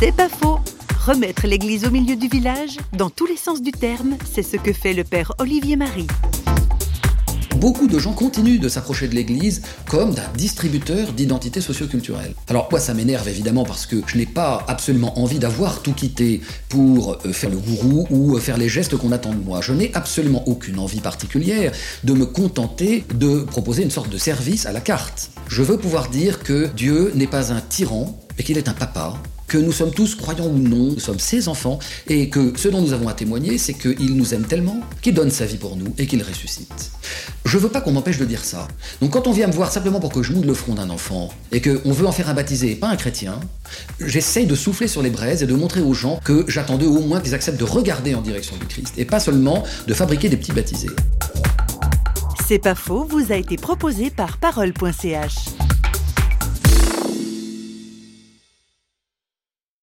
C'est pas faux. Remettre l'église au milieu du village, dans tous les sens du terme, c'est ce que fait le père Olivier Marie. Beaucoup de gens continuent de s'approcher de l'Église comme d'un distributeur d'identité socioculturelle. Alors moi ça m'énerve évidemment parce que je n'ai pas absolument envie d'avoir tout quitté pour euh, faire le gourou ou euh, faire les gestes qu'on attend de moi. Je n'ai absolument aucune envie particulière de me contenter de proposer une sorte de service à la carte. Je veux pouvoir dire que Dieu n'est pas un tyran, mais qu'il est un papa que nous sommes tous, croyants ou non, nous sommes ses enfants, et que ce dont nous avons à témoigner, c'est qu'il nous aime tellement qu'il donne sa vie pour nous et qu'il ressuscite. Je veux pas qu'on m'empêche de dire ça. Donc quand on vient me voir simplement pour que je moude le front d'un enfant, et qu'on veut en faire un baptisé et pas un chrétien, j'essaye de souffler sur les braises et de montrer aux gens que j'attendais au moins qu'ils acceptent de regarder en direction du Christ, et pas seulement de fabriquer des petits baptisés. C'est pas faux, vous a été proposé par parole.ch.